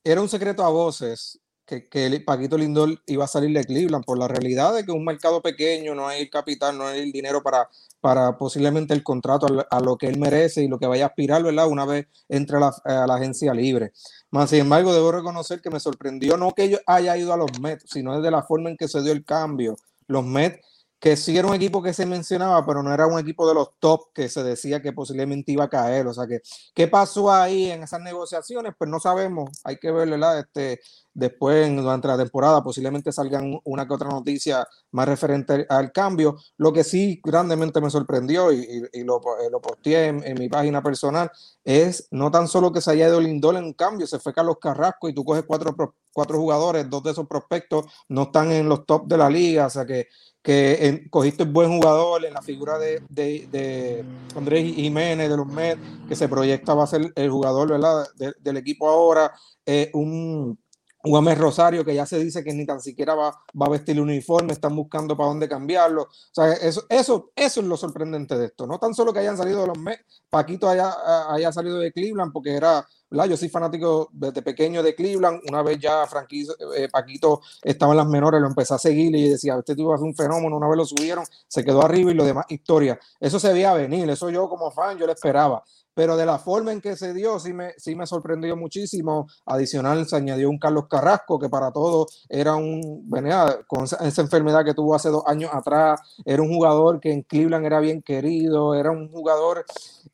era un secreto a voces que, que Paquito Lindor iba a salir de Cleveland por la realidad de que un mercado pequeño, no hay capital, no hay el dinero para, para posiblemente el contrato a, lo que él merece y lo que vaya a aspirar, ¿verdad? Una vez entre a la, agencia libre. Más sin embargo, debo reconocer que me sorprendió no que yo haya ido a los Mets, sino desde la forma en que se dio el cambio. Los Mets, que sí era un equipo que se mencionaba, pero no era un equipo de los top que se decía que posiblemente iba a caer. O sea que, ¿qué pasó ahí en esas negociaciones? Pues no sabemos. Hay que ver, ¿verdad? Este, después durante la temporada posiblemente salgan una que otra noticia más referente al cambio. Lo que sí grandemente me sorprendió y, lo, eh, lo, posteé en, mi página personal es no tan solo que se haya ido Lindol en cambio, se fue Carlos Carrasco y tú coges cuatro, cuatro jugadores, dos de esos prospectos no están en los top de la liga, o sea que, que cogiste un buen jugador en la figura de, de, de, Andrés Jiménez de los Mets, que se proyecta va a ser el jugador ¿verdad? del equipo ahora, eh, un Juan Rosario, que ya se dice que ni tan siquiera va, va a vestir el uniforme, están buscando para dónde cambiarlo. O sea, eso, eso, eso es lo sorprendente de esto. No tan solo que hayan salido los Mets, Paquito haya, haya salido de Cleveland, porque era, ¿verdad? yo soy fanático desde pequeño de Cleveland. Una vez ya franquicia, eh, Paquito estaba en las menores, lo empecé a seguir y decía, este tipo es un fenómeno. Una vez lo subieron, se quedó arriba y lo demás, historia. Eso se veía venir, eso yo como fan, yo lo esperaba pero de la forma en que se dio, sí me, sí me sorprendió muchísimo. Adicional, se añadió un Carlos Carrasco, que para todos era un, venía con esa, enfermedad que tuvo hace dos años atrás, era un jugador que en Cleveland era bien querido, era un jugador,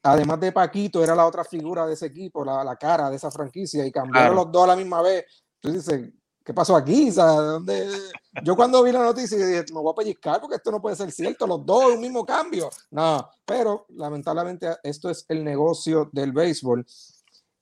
además de Paquito, era la otra figura de ese equipo, la, la cara de esa franquicia, y cambiaron los dos a la misma vez. Entonces, ¿qué pasó aquí? ¿dónde? Yo cuando vi la noticia dije, me voy a pellizcar porque esto no puede ser cierto, los dos, un mismo cambio. No, pero lamentablemente esto es el negocio del béisbol.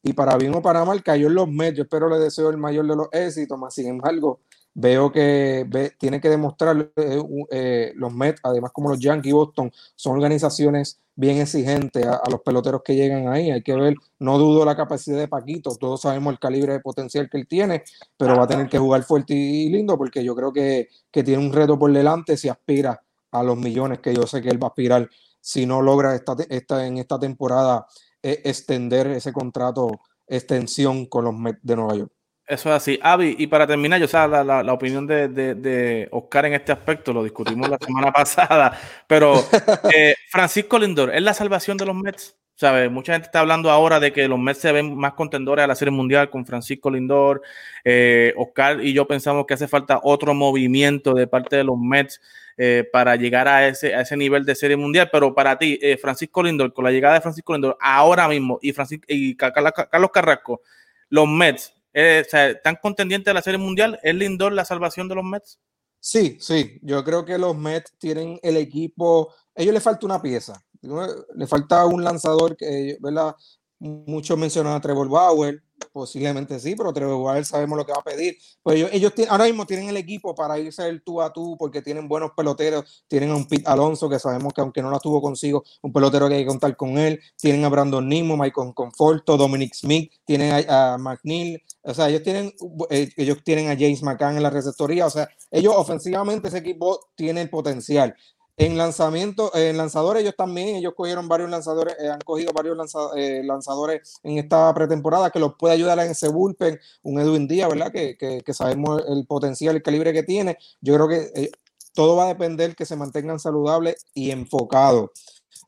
Y para bien o para mal cayó en los medios. Espero le deseo el mayor de los éxitos, más sin embargo, veo que tiene que demostrar eh, los Mets, además como los Yankees y Boston, son organizaciones bien exigentes a, los peloteros que llegan ahí. Hay que ver, no dudo la capacidad de Paquito, todos sabemos el calibre de potencial que él tiene, pero va a tener que jugar fuerte y, lindo porque yo creo que, tiene un reto por delante si aspira a los millones que yo sé que él va a aspirar si no logra esta, esta, en esta temporada eh, extender ese contrato, extensión con los Mets de Nueva York. Eso es así. Avi, y para terminar, yo sé la, la, opinión de, de, Oscar en este aspecto, lo discutimos la semana *laughs* pasada, pero *laughs* eh, Francisco Lindor, ¿es la salvación de los Mets? ¿Sabe? Mucha gente está hablando ahora de que los Mets se ven más contendores a la Serie Mundial con Francisco Lindor. Eh, Oscar y yo pensamos que hace falta otro movimiento de parte de los Mets eh, para llegar a ese, a ese nivel de Serie Mundial. Pero para ti, Francisco Lindor, con la llegada de Francisco Lindor ahora mismo y, Francisco, y Carlos Carrasco, los Mets eh, ¿Están contendientes de la Serie Mundial? ¿Es Lindor la salvación de los Mets? Sí, sí. Yo creo que los Mets tienen el equipo. A ellos les falta una pieza. Le falta un lanzador que, ¿verdad? Muchos mencionan a Trevor Bauer. Posiblemente sí, pero Trevor sabemos lo que va a pedir. Pues ellos, ahora mismo tienen el equipo para irse el tú a tú porque tienen buenos peloteros. Tienen a un Pete Alonso que sabemos que aunque no la tuvo consigo, un pelotero que hay que contar con él. Tienen a Brandon Nimo, Michael Conforto, Dominic Smith, tienen a, McNeil. O sea, ellos tienen, eh, ellos tienen a James McCann en la receptoría. O sea, ellos ofensivamente ese equipo tiene el potencial. En lanzamiento, en lanzadores, ellos también, ellos cogieron varios lanzadores, eh, han cogido varios eh, lanzadores en esta pretemporada que los puede ayudar en ese bullpen, un Edwin Díaz, ¿verdad? Que, que, sabemos el potencial, el calibre que tiene. Yo creo que eh, todo va a depender que se mantengan saludables y enfocados.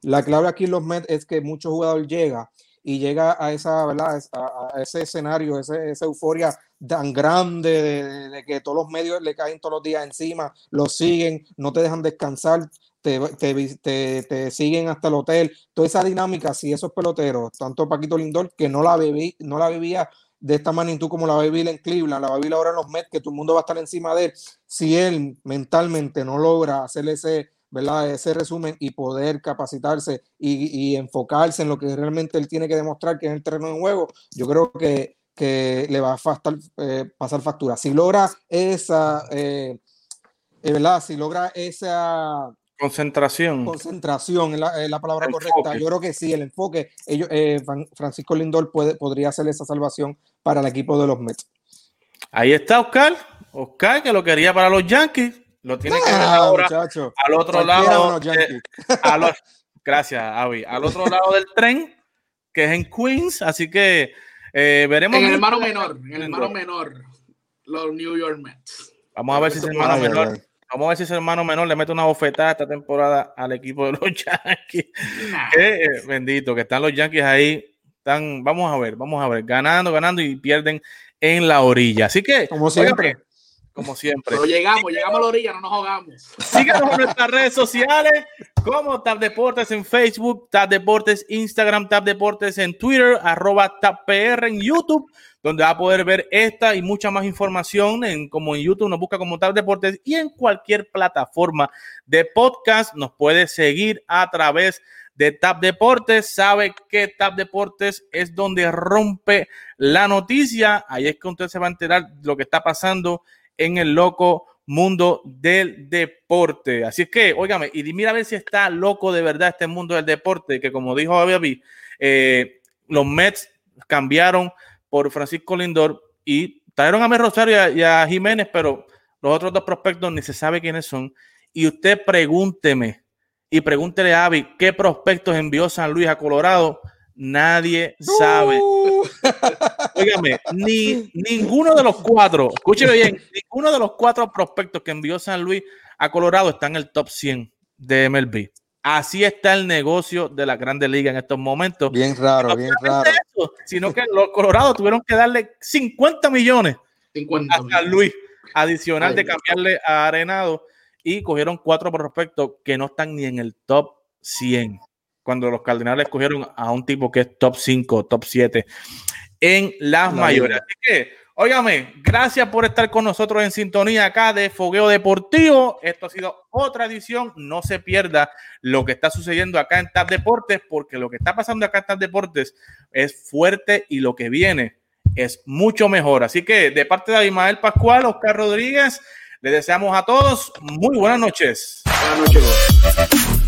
La clave aquí en los Mets es que muchos jugadores llegan y llega a esa, ¿verdad? A, ese escenario, ese, esa euforia tan grande de, que todos los medios le caen todos los días encima, lo siguen, no te dejan descansar, te, te, te, siguen hasta el hotel. Toda esa dinámica, si esos peloteros, tanto Paquito Lindor, que no la, bebí, no la vivía de esta magnitud como la vivir en Cleveland, la vivir ahora en los Mets, que todo el mundo va a estar encima de él, si él mentalmente no logra hacer ese ¿verdad? Ese resumen y poder capacitarse y, enfocarse en lo que realmente él tiene que demostrar que es el terreno de juego, yo creo que, que le va a eh, pasar factura. Si logra esa, eh, eh, ¿verdad? Si logra esa concentración, concentración es la, palabra correcta, yo creo que sí, el enfoque, ellos, Francisco Lindor puede, podría hacer esa salvación para el equipo de los Mets. Ahí está Oscar, Oscar que lo quería para los Yankees lo tiene que ver ahora al otro lado. *laughs* gracias, Avi. Al otro lado del tren, que es en Queens. Así que eh, veremos. En el hermano menor, en el hermano menor, los New York Mets. Vamos a ver si ese hermano menor. Vamos a ver si ese hermano menor le mete una bofetada esta temporada al equipo de los *laughs* Yankees. Eh, bendito, que están los Yankees ahí. Están, vamos a ver, vamos a ver, ganando, ganando y pierden en la orilla. Así que, como siempre, como siempre. Pero llegamos, llegamos a la orilla, no nos ahogamos. Síganos en nuestras redes sociales, como Tap Deportes en Facebook, Tap Deportes Instagram, Tap Deportes en Twitter, arroba TapPR en YouTube, donde va a poder ver esta y mucha más información, en, como en YouTube nos busca como Tap Deportes y en cualquier plataforma de podcast nos puede seguir a través de Tap Deportes. Sabe que Tap Deportes es donde rompe la noticia. Ahí es que usted se va a enterar de lo que está pasando en el loco mundo del deporte. Así es que, óigame, y mira a ver si está loco de verdad este mundo del deporte, que como dijo Avi, eh, los Mets cambiaron por Francisco Lindor y trajeron a Mer Rosario y a, Jiménez, pero los otros dos prospectos ni se sabe quiénes son. Y usted pregúnteme y pregúntele a Avi qué prospectos envió San Luis a Colorado Nadie sabe. Uh. ni ninguno de los cuatro, escúcheme bien, ninguno de los cuatro prospectos que envió San Luis a Colorado está en el top 100 de MLB. Así está el negocio de la Grande Liga en estos momentos. Bien raro, bien raro. sino que los Colorados tuvieron que darle 50 millones a San Luis, adicional de cambiarle a Arenado, y cogieron cuatro prospectos que no están ni en el top 100 cuando los Cardenales escogieron a un tipo que es top 5, top 7 en las mayores. Así que, óigame, gracias por estar con nosotros en sintonía acá de Fogueo Deportivo. Esto ha sido otra edición. No se pierda lo que está sucediendo acá en TAP Deportes, porque lo que está pasando acá en TAP Deportes es fuerte y lo que viene es mucho mejor. Así que de parte de Abimael Pascual, Oscar Rodríguez, le deseamos a todos muy buenas noches. Buenas noches.